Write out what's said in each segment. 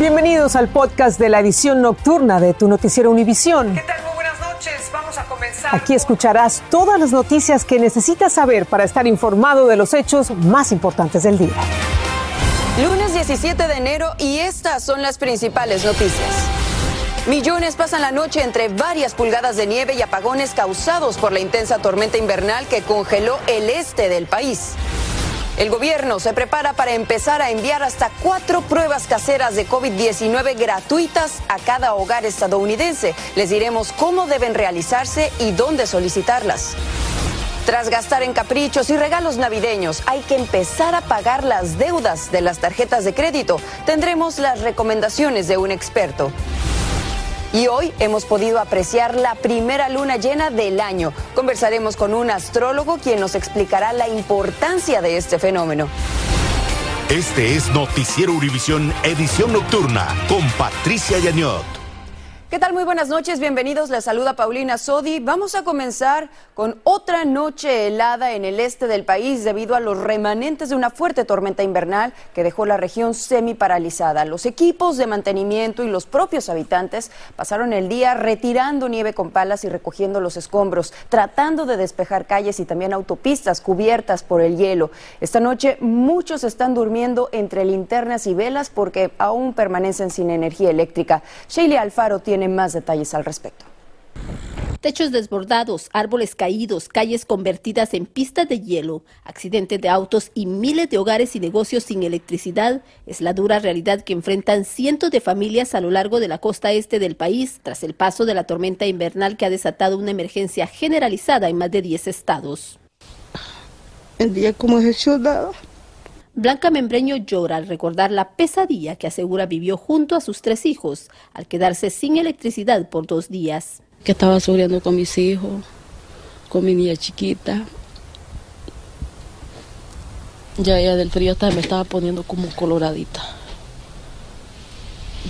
Bienvenidos al podcast de la edición nocturna de tu noticiero Univisión. ¿Qué tal? Muy buenas noches. Vamos a comenzar. Aquí escucharás todas las noticias que necesitas saber para estar informado de los hechos más importantes del día. Lunes 17 de enero y estas son las principales noticias. Millones pasan la noche entre varias pulgadas de nieve y apagones causados por la intensa tormenta invernal que congeló el este del país. El gobierno se prepara para empezar a enviar hasta cuatro pruebas caseras de COVID-19 gratuitas a cada hogar estadounidense. Les diremos cómo deben realizarse y dónde solicitarlas. Tras gastar en caprichos y regalos navideños, hay que empezar a pagar las deudas de las tarjetas de crédito. Tendremos las recomendaciones de un experto. Y hoy hemos podido apreciar la primera luna llena del año. Conversaremos con un astrólogo quien nos explicará la importancia de este fenómeno. Este es Noticiero Univisión Edición Nocturna con Patricia Yañot. ¿Qué tal? Muy buenas noches, bienvenidos. Les saluda Paulina Sodi. Vamos a comenzar con otra noche helada en el este del país debido a los remanentes de una fuerte tormenta invernal que dejó la región semi paralizada. Los equipos de mantenimiento y los propios habitantes pasaron el día retirando nieve con palas y recogiendo los escombros, tratando de despejar calles y también autopistas cubiertas por el hielo. Esta noche muchos están durmiendo entre linternas y velas porque aún permanecen sin energía eléctrica. Sheila Alfaro tiene más detalles al respecto. Techos desbordados, árboles caídos, calles convertidas en pistas de hielo, accidentes de autos y miles de hogares y negocios sin electricidad es la dura realidad que enfrentan cientos de familias a lo largo de la costa este del país tras el paso de la tormenta invernal que ha desatado una emergencia generalizada en más de 10 estados. El día como es ciudad Blanca Membreño llora al recordar la pesadilla que asegura vivió junto a sus tres hijos al quedarse sin electricidad por dos días. Que estaba sufriendo con mis hijos, con mi niña chiquita. Ya ella del frío hasta me estaba poniendo como coloradita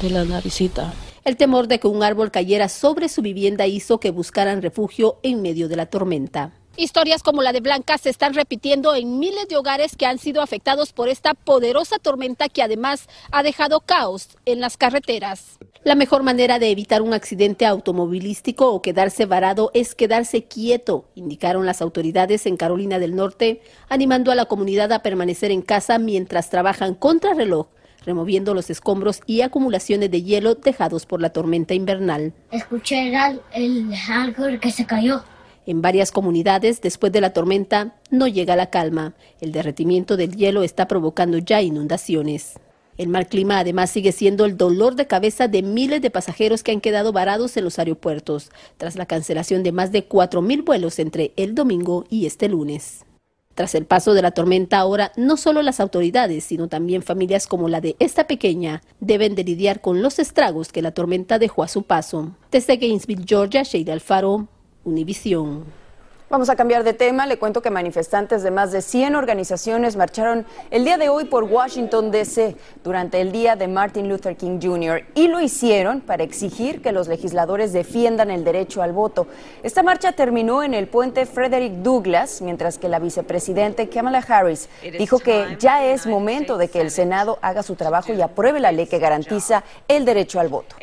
de la naricita. El temor de que un árbol cayera sobre su vivienda hizo que buscaran refugio en medio de la tormenta. Historias como la de Blanca se están repitiendo en miles de hogares que han sido afectados por esta poderosa tormenta que además ha dejado caos en las carreteras. La mejor manera de evitar un accidente automovilístico o quedarse varado es quedarse quieto, indicaron las autoridades en Carolina del Norte, animando a la comunidad a permanecer en casa mientras trabajan contra reloj removiendo los escombros y acumulaciones de hielo dejados por la tormenta invernal. Escuché el, el árbol que se cayó. En varias comunidades, después de la tormenta, no llega la calma. El derretimiento del hielo está provocando ya inundaciones. El mal clima además sigue siendo el dolor de cabeza de miles de pasajeros que han quedado varados en los aeropuertos, tras la cancelación de más de 4.000 vuelos entre el domingo y este lunes. Tras el paso de la tormenta ahora, no solo las autoridades, sino también familias como la de esta pequeña, deben de lidiar con los estragos que la tormenta dejó a su paso. Desde Gainesville, Georgia, Sheila Alfaro, Univisión. Vamos a cambiar de tema. Le cuento que manifestantes de más de 100 organizaciones marcharon el día de hoy por Washington, D.C. durante el día de Martin Luther King Jr. y lo hicieron para exigir que los legisladores defiendan el derecho al voto. Esta marcha terminó en el puente Frederick Douglass, mientras que la vicepresidente Kamala Harris dijo que ya es momento de que el Senado haga su trabajo y apruebe la ley que garantiza el derecho al voto.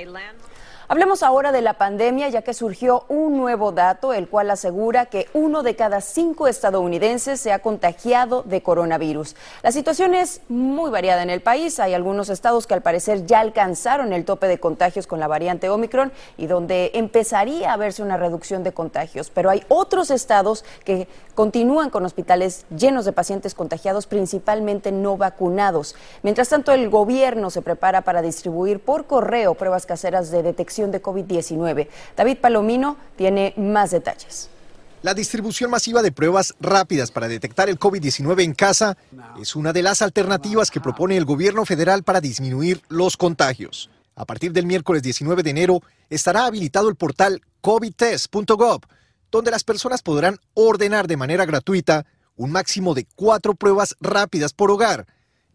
Hablemos ahora de la pandemia, ya que surgió un nuevo dato, el cual asegura que uno de cada cinco estadounidenses se ha contagiado de coronavirus. La situación es muy variada en el país. Hay algunos estados que al parecer ya alcanzaron el tope de contagios con la variante Omicron y donde empezaría a verse una reducción de contagios. Pero hay otros estados que continúan con hospitales llenos de pacientes contagiados, principalmente no vacunados. Mientras tanto, el gobierno se prepara para distribuir por correo pruebas caseras de detección de COVID-19. David Palomino tiene más detalles. La distribución masiva de pruebas rápidas para detectar el COVID-19 en casa es una de las alternativas que propone el gobierno federal para disminuir los contagios. A partir del miércoles 19 de enero estará habilitado el portal covidtest.gov, donde las personas podrán ordenar de manera gratuita un máximo de cuatro pruebas rápidas por hogar.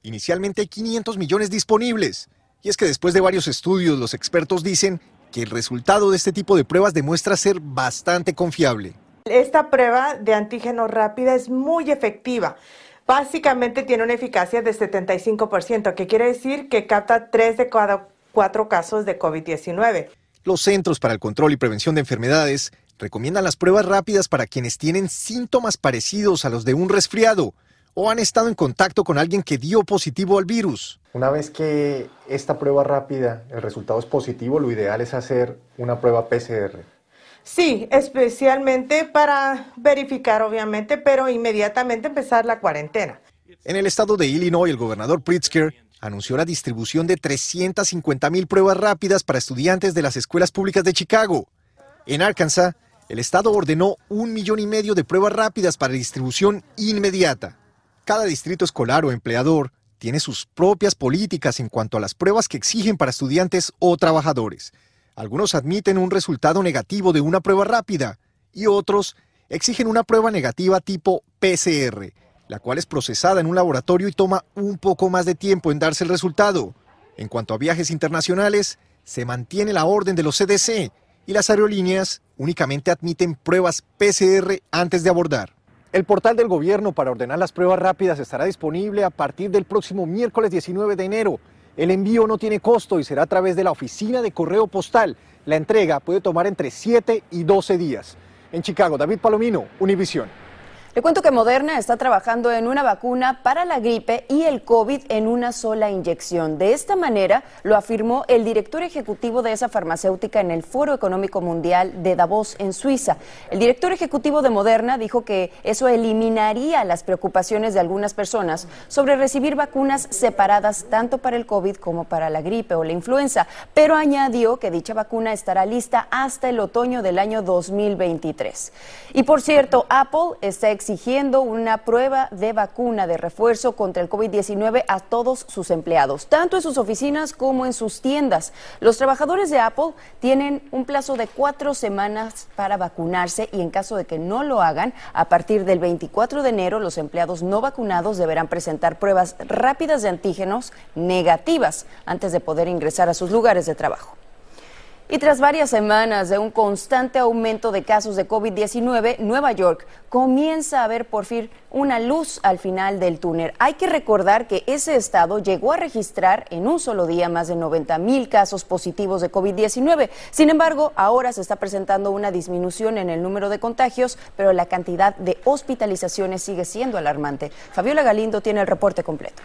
Inicialmente hay 500 millones disponibles. Y es que después de varios estudios, los expertos dicen que el resultado de este tipo de pruebas demuestra ser bastante confiable. Esta prueba de antígeno rápida es muy efectiva. Básicamente tiene una eficacia de 75%, que quiere decir que capta 3 de cada cuatro casos de COVID-19. Los Centros para el Control y Prevención de Enfermedades recomiendan las pruebas rápidas para quienes tienen síntomas parecidos a los de un resfriado o han estado en contacto con alguien que dio positivo al virus. Una vez que esta prueba rápida, el resultado es positivo, lo ideal es hacer una prueba PCR. Sí, especialmente para verificar, obviamente, pero inmediatamente empezar la cuarentena. En el estado de Illinois, el gobernador Pritzker anunció la distribución de 350 mil pruebas rápidas para estudiantes de las escuelas públicas de Chicago. En Arkansas, el estado ordenó un millón y medio de pruebas rápidas para distribución inmediata. Cada distrito escolar o empleador tiene sus propias políticas en cuanto a las pruebas que exigen para estudiantes o trabajadores. Algunos admiten un resultado negativo de una prueba rápida y otros exigen una prueba negativa tipo PCR, la cual es procesada en un laboratorio y toma un poco más de tiempo en darse el resultado. En cuanto a viajes internacionales, se mantiene la orden de los CDC y las aerolíneas únicamente admiten pruebas PCR antes de abordar. El portal del gobierno para ordenar las pruebas rápidas estará disponible a partir del próximo miércoles 19 de enero. El envío no tiene costo y será a través de la oficina de correo postal. La entrega puede tomar entre 7 y 12 días. En Chicago, David Palomino, Univisión. Le cuento que Moderna está trabajando en una vacuna para la gripe y el COVID en una sola inyección. De esta manera lo afirmó el director ejecutivo de esa farmacéutica en el Foro Económico Mundial de Davos en Suiza. El director ejecutivo de Moderna dijo que eso eliminaría las preocupaciones de algunas personas sobre recibir vacunas separadas tanto para el COVID como para la gripe o la influenza, pero añadió que dicha vacuna estará lista hasta el otoño del año 2023. Y por cierto, Apple está exigiendo una prueba de vacuna de refuerzo contra el COVID-19 a todos sus empleados, tanto en sus oficinas como en sus tiendas. Los trabajadores de Apple tienen un plazo de cuatro semanas para vacunarse y en caso de que no lo hagan, a partir del 24 de enero los empleados no vacunados deberán presentar pruebas rápidas de antígenos negativas antes de poder ingresar a sus lugares de trabajo. Y tras varias semanas de un constante aumento de casos de COVID-19, Nueva York comienza a ver por fin una luz al final del túnel. Hay que recordar que ese estado llegó a registrar en un solo día más de 90 mil casos positivos de COVID-19. Sin embargo, ahora se está presentando una disminución en el número de contagios, pero la cantidad de hospitalizaciones sigue siendo alarmante. Fabiola Galindo tiene el reporte completo.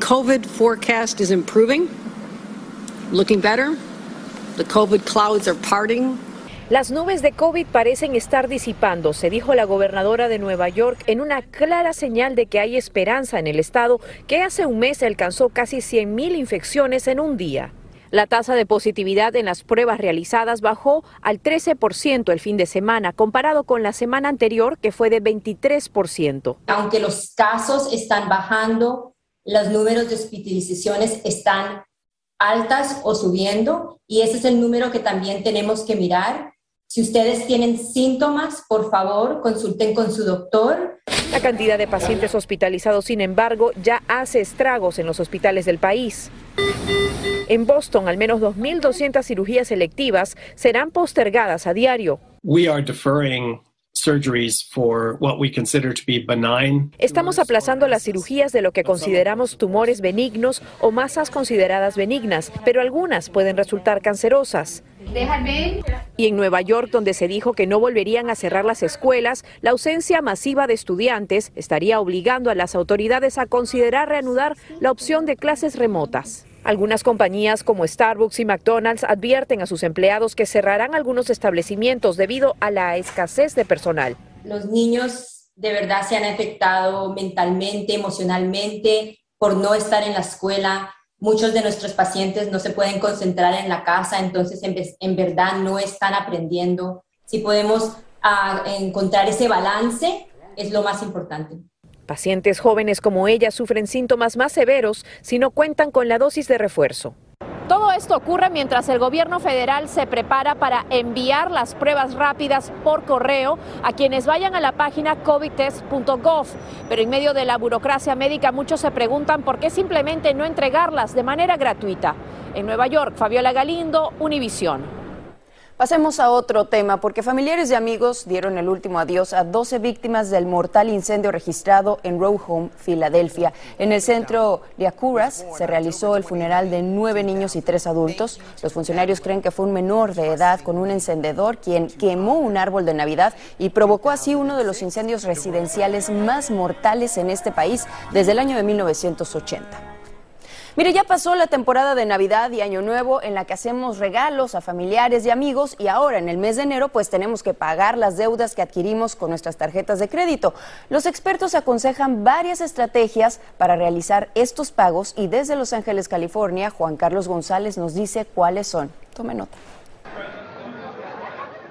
COVID forecast is improving looking better. The COVID clouds are parting. Las nubes de COVID parecen estar disipándose, dijo la gobernadora de Nueva York en una clara señal de que hay esperanza en el estado que hace un mes alcanzó casi 100.000 infecciones en un día. La tasa de positividad en las pruebas realizadas bajó al 13% el fin de semana, comparado con la semana anterior que fue de 23%. Aunque los casos están bajando, los números de hospitalizaciones están altas o subiendo y ese es el número que también tenemos que mirar. Si ustedes tienen síntomas, por favor, consulten con su doctor. La cantidad de pacientes hospitalizados, sin embargo, ya hace estragos en los hospitales del país. En Boston, al menos 2.200 cirugías selectivas serán postergadas a diario. We are deferring Estamos aplazando las cirugías de lo que consideramos tumores benignos o masas consideradas benignas, pero algunas pueden resultar cancerosas. Y en Nueva York, donde se dijo que no volverían a cerrar las escuelas, la ausencia masiva de estudiantes estaría obligando a las autoridades a considerar reanudar la opción de clases remotas. Algunas compañías como Starbucks y McDonald's advierten a sus empleados que cerrarán algunos establecimientos debido a la escasez de personal. Los niños de verdad se han afectado mentalmente, emocionalmente por no estar en la escuela. Muchos de nuestros pacientes no se pueden concentrar en la casa, entonces en, verdad no están aprendiendo. Si podemos ah, encontrar ese balance, es lo más importante. Pacientes jóvenes como ella sufren síntomas más severos si no cuentan con la dosis de refuerzo. Todo esto ocurre mientras el gobierno federal se prepara para enviar las pruebas rápidas por correo a quienes vayan a la página covidtest.gov. Pero en medio de la burocracia médica muchos se preguntan por qué simplemente no entregarlas de manera gratuita. En Nueva York, Fabiola Galindo, Univisión. Pasemos a otro tema, porque familiares y amigos dieron el último adiós a 12 víctimas del mortal incendio registrado en Row Home, Filadelfia. En el centro Liacuras se realizó el funeral de nueve niños y tres adultos. Los funcionarios creen que fue un menor de edad con un encendedor quien quemó un árbol de Navidad y provocó así uno de los incendios residenciales más mortales en este país desde el año de 1980. Mire, ya pasó la temporada de Navidad y Año Nuevo en la que hacemos regalos a familiares y amigos y ahora en el mes de enero pues tenemos que pagar las deudas que adquirimos con nuestras tarjetas de crédito. Los expertos aconsejan varias estrategias para realizar estos pagos y desde Los Ángeles, California, Juan Carlos González nos dice cuáles son. Tome nota.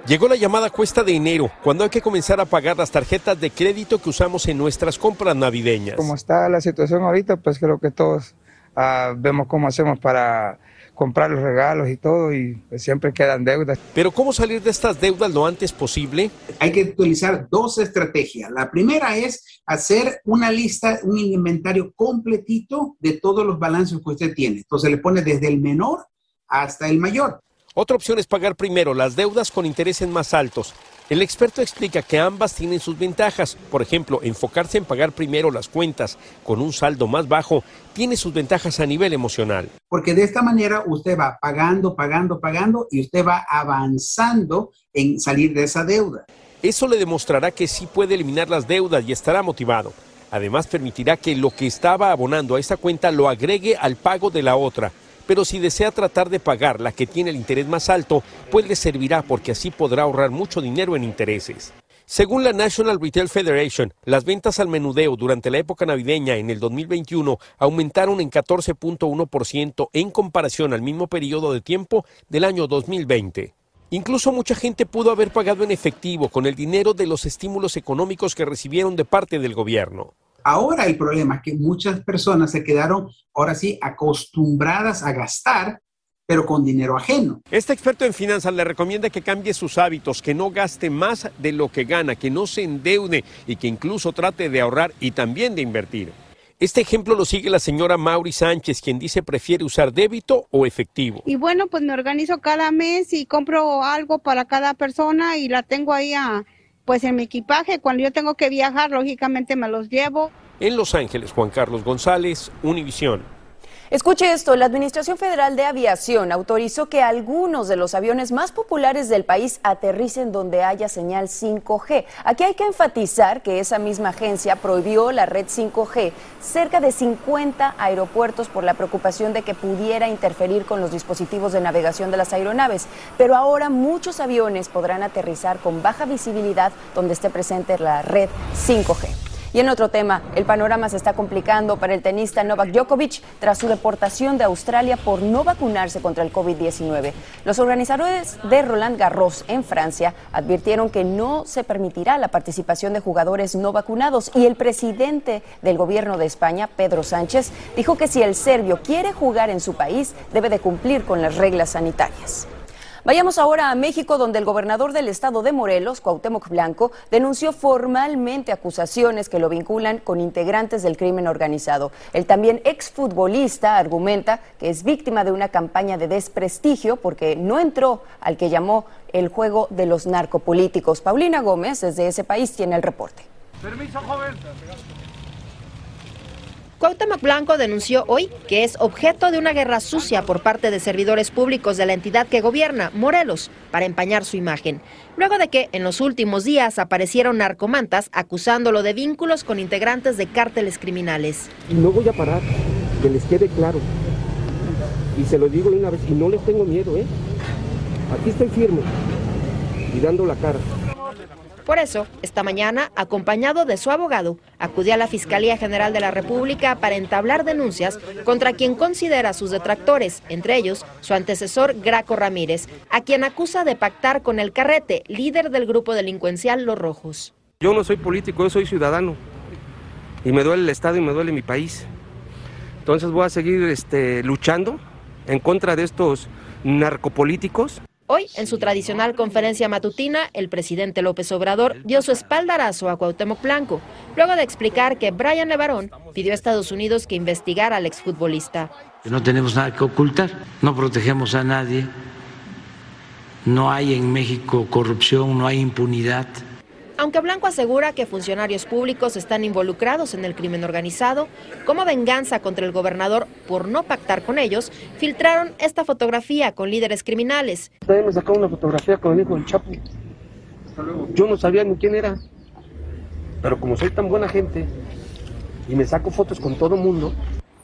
Llegó la llamada cuesta de enero, cuando hay que comenzar a pagar las tarjetas de crédito que usamos en nuestras compras navideñas. Como está la situación ahorita, pues creo que todos Ah, vemos cómo hacemos para comprar los regalos y todo y pues, siempre quedan deudas. Pero ¿cómo salir de estas deudas lo antes posible? Hay que utilizar dos estrategias. La primera es hacer una lista, un inventario completito de todos los balances que usted tiene. Entonces le pone desde el menor hasta el mayor. Otra opción es pagar primero las deudas con intereses más altos. El experto explica que ambas tienen sus ventajas. Por ejemplo, enfocarse en pagar primero las cuentas con un saldo más bajo tiene sus ventajas a nivel emocional. Porque de esta manera usted va pagando, pagando, pagando y usted va avanzando en salir de esa deuda. Eso le demostrará que sí puede eliminar las deudas y estará motivado. Además, permitirá que lo que estaba abonando a esa cuenta lo agregue al pago de la otra pero si desea tratar de pagar la que tiene el interés más alto, pues le servirá porque así podrá ahorrar mucho dinero en intereses. Según la National Retail Federation, las ventas al menudeo durante la época navideña en el 2021 aumentaron en 14.1% en comparación al mismo periodo de tiempo del año 2020. Incluso mucha gente pudo haber pagado en efectivo con el dinero de los estímulos económicos que recibieron de parte del gobierno. Ahora el problema es que muchas personas se quedaron, ahora sí, acostumbradas a gastar, pero con dinero ajeno. Este experto en finanzas le recomienda que cambie sus hábitos, que no gaste más de lo que gana, que no se endeude y que incluso trate de ahorrar y también de invertir. Este ejemplo lo sigue la señora Mauri Sánchez, quien dice prefiere usar débito o efectivo. Y bueno, pues me organizo cada mes y compro algo para cada persona y la tengo ahí a pues en mi equipaje, cuando yo tengo que viajar, lógicamente me los llevo. En Los Ángeles, Juan Carlos González, Univisión. Escuche esto, la Administración Federal de Aviación autorizó que algunos de los aviones más populares del país aterricen donde haya señal 5G. Aquí hay que enfatizar que esa misma agencia prohibió la red 5G cerca de 50 aeropuertos por la preocupación de que pudiera interferir con los dispositivos de navegación de las aeronaves. Pero ahora muchos aviones podrán aterrizar con baja visibilidad donde esté presente la red 5G. Y en otro tema, el panorama se está complicando para el tenista Novak Djokovic tras su deportación de Australia por no vacunarse contra el COVID-19. Los organizadores de Roland Garros en Francia advirtieron que no se permitirá la participación de jugadores no vacunados y el presidente del gobierno de España, Pedro Sánchez, dijo que si el serbio quiere jugar en su país, debe de cumplir con las reglas sanitarias. Vayamos ahora a México, donde el gobernador del estado de Morelos, Cuauhtémoc Blanco, denunció formalmente acusaciones que lo vinculan con integrantes del crimen organizado. El también exfutbolista argumenta que es víctima de una campaña de desprestigio porque no entró al que llamó el juego de los narcopolíticos. Paulina Gómez, desde ese país, tiene el reporte. Permiso, joven. Cuauhtémoc Blanco denunció hoy que es objeto de una guerra sucia por parte de servidores públicos de la entidad que gobierna, Morelos, para empañar su imagen. Luego de que en los últimos días aparecieron narcomantas acusándolo de vínculos con integrantes de cárteles criminales. Y no voy a parar, que les quede claro. Y se lo digo una vez, y no les tengo miedo, ¿eh? Aquí estoy firme y dando la cara. Por eso, esta mañana, acompañado de su abogado, acudió a la Fiscalía General de la República para entablar denuncias contra quien considera sus detractores, entre ellos su antecesor Graco Ramírez, a quien acusa de pactar con el Carrete, líder del grupo delincuencial Los Rojos. Yo no soy político, yo soy ciudadano. Y me duele el Estado y me duele mi país. Entonces voy a seguir este, luchando en contra de estos narcopolíticos. Hoy, en su tradicional conferencia matutina, el presidente López Obrador dio su espaldarazo a Cuauhtémoc Blanco, luego de explicar que Brian Levarón pidió a Estados Unidos que investigara al exfutbolista. No tenemos nada que ocultar, no protegemos a nadie no hay en México corrupción, no hay impunidad. Aunque Blanco asegura que funcionarios públicos están involucrados en el crimen organizado, como venganza contra el gobernador por no pactar con ellos, filtraron esta fotografía con líderes criminales. También me sacó una fotografía con el hijo del Chapo. Yo no sabía ni quién era, pero como soy tan buena gente y me saco fotos con todo el mundo.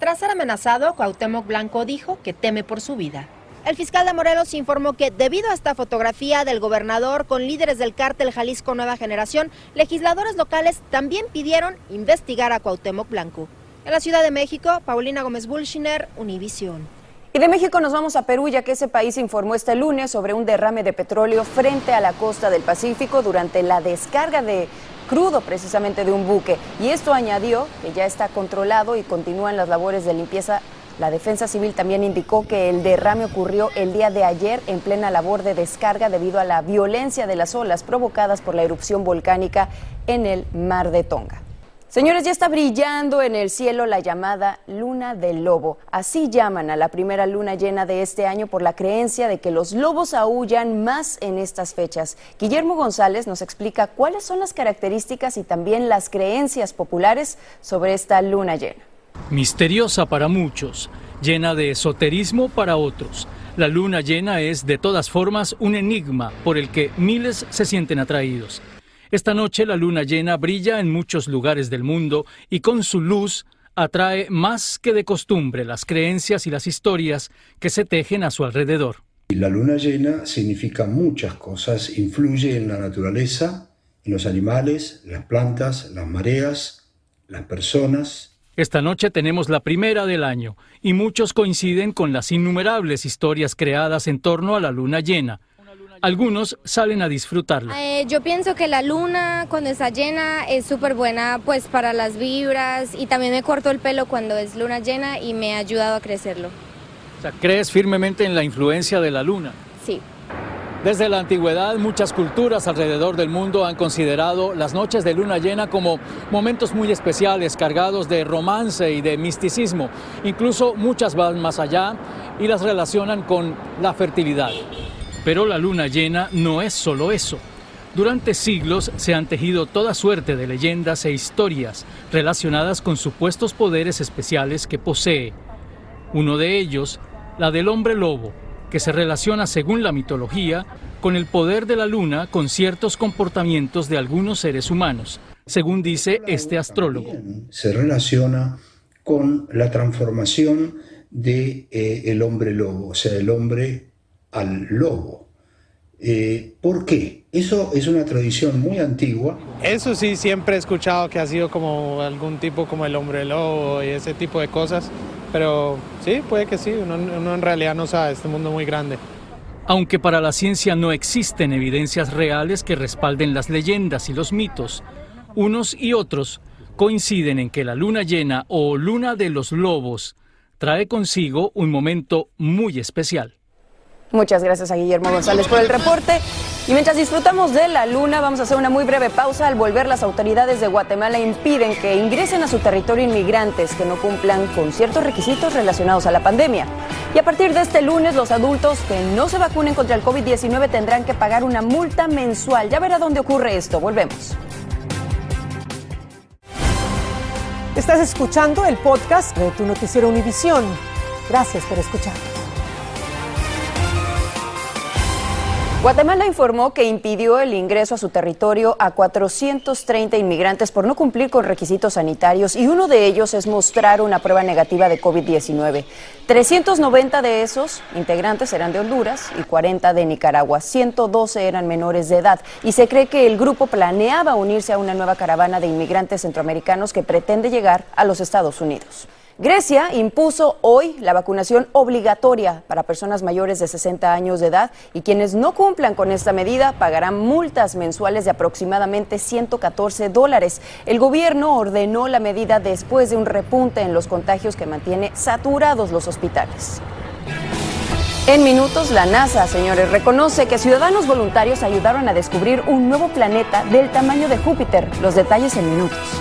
Tras ser amenazado, Cuauhtémoc Blanco dijo que teme por su vida. El fiscal de Morelos informó que debido a esta fotografía del gobernador con líderes del cártel Jalisco Nueva Generación, legisladores locales también pidieron investigar a Cuauhtémoc Blanco. En la Ciudad de México, Paulina Gómez Bulshiner, Univisión. Y de México nos vamos a Perú, ya que ese país informó este lunes sobre un derrame de petróleo frente a la costa del Pacífico durante la descarga de crudo precisamente de un buque. Y esto añadió que ya está controlado y continúan las labores de limpieza la Defensa Civil también indicó que el derrame ocurrió el día de ayer en plena labor de descarga debido a la violencia de las olas provocadas por la erupción volcánica en el mar de Tonga. Señores, ya está brillando en el cielo la llamada luna del lobo. Así llaman a la primera luna llena de este año por la creencia de que los lobos aullan más en estas fechas. Guillermo González nos explica cuáles son las características y también las creencias populares sobre esta luna llena. Misteriosa para muchos, llena de esoterismo para otros. La luna llena es de todas formas un enigma por el que miles se sienten atraídos. Esta noche la luna llena brilla en muchos lugares del mundo y con su luz atrae más que de costumbre las creencias y las historias que se tejen a su alrededor. La luna llena significa muchas cosas, influye en la naturaleza, en los animales, las plantas, las mareas, las personas, esta noche tenemos la primera del año y muchos coinciden con las innumerables historias creadas en torno a la luna llena. Algunos salen a disfrutarla. Eh, yo pienso que la luna cuando está llena es súper buena pues para las vibras y también me corto el pelo cuando es luna llena y me ha ayudado a crecerlo. O sea, ¿crees firmemente en la influencia de la luna? Sí. Desde la antigüedad, muchas culturas alrededor del mundo han considerado las noches de luna llena como momentos muy especiales, cargados de romance y de misticismo. Incluso muchas van más allá y las relacionan con la fertilidad. Pero la luna llena no es solo eso. Durante siglos se han tejido toda suerte de leyendas e historias relacionadas con supuestos poderes especiales que posee. Uno de ellos, la del hombre lobo, que se relaciona, según la mitología, con el poder de la luna con ciertos comportamientos de algunos seres humanos, según dice este astrólogo. Se relaciona con la transformación de eh, el hombre lobo, o sea, el hombre al lobo. Eh, ¿Por qué? Eso es una tradición muy antigua. Eso sí, siempre he escuchado que ha sido como algún tipo como el hombre lobo y ese tipo de cosas. Pero sí, puede que sí, uno, en realidad no sabe, este mundo es muy grande. Aunque para la ciencia no existen evidencias reales que respalden las leyendas y los mitos, unos y otros coinciden en que la luna llena o luna de los lobos trae consigo un momento muy especial. Muchas gracias a Guillermo González por el reporte. Y mientras disfrutamos de la luna, vamos a hacer una muy breve pausa. Al volver, las autoridades de Guatemala impiden que ingresen a su territorio inmigrantes que no cumplan con ciertos requisitos relacionados a la pandemia. Y a partir de este lunes, los adultos que no se vacunen contra el COVID-19 tendrán que pagar una multa mensual. Ya verá dónde ocurre esto. Volvemos. Estás escuchando el podcast de tu noticiero Univisión. Gracias por escuchar. Guatemala informó que impidió el ingreso a su territorio a 430 inmigrantes por no cumplir con requisitos sanitarios y uno de ellos es mostrar una prueba negativa de COVID-19. 390 de esos integrantes eran de Honduras y 40 de Nicaragua. 112 eran menores de edad y se cree que el grupo planeaba unirse a una nueva caravana de inmigrantes centroamericanos que pretende llegar a los Estados Unidos. Grecia impuso hoy la vacunación obligatoria para personas mayores de 60 años de edad y quienes no cumplan con esta medida pagarán multas mensuales de aproximadamente 114 dólares. El gobierno ordenó la medida después de un repunte en los contagios que mantiene saturados los hospitales. En minutos, la NASA, señores, reconoce que ciudadanos voluntarios ayudaron a descubrir un nuevo planeta del tamaño de Júpiter. Los detalles en minutos.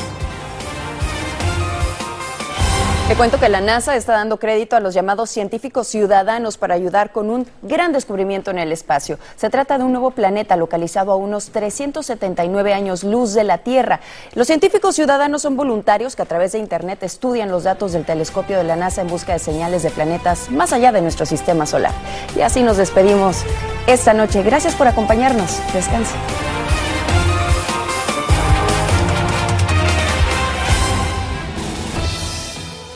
Te cuento que la NASA está dando crédito a los llamados científicos ciudadanos para ayudar con un gran descubrimiento en el espacio. Se trata de un nuevo planeta localizado a unos 379 años luz de la Tierra. Los científicos ciudadanos son voluntarios que a través de Internet estudian los datos del telescopio de la NASA en busca de señales de planetas más allá de nuestro sistema solar. Y así nos despedimos esta noche. Gracias por acompañarnos. Descansen.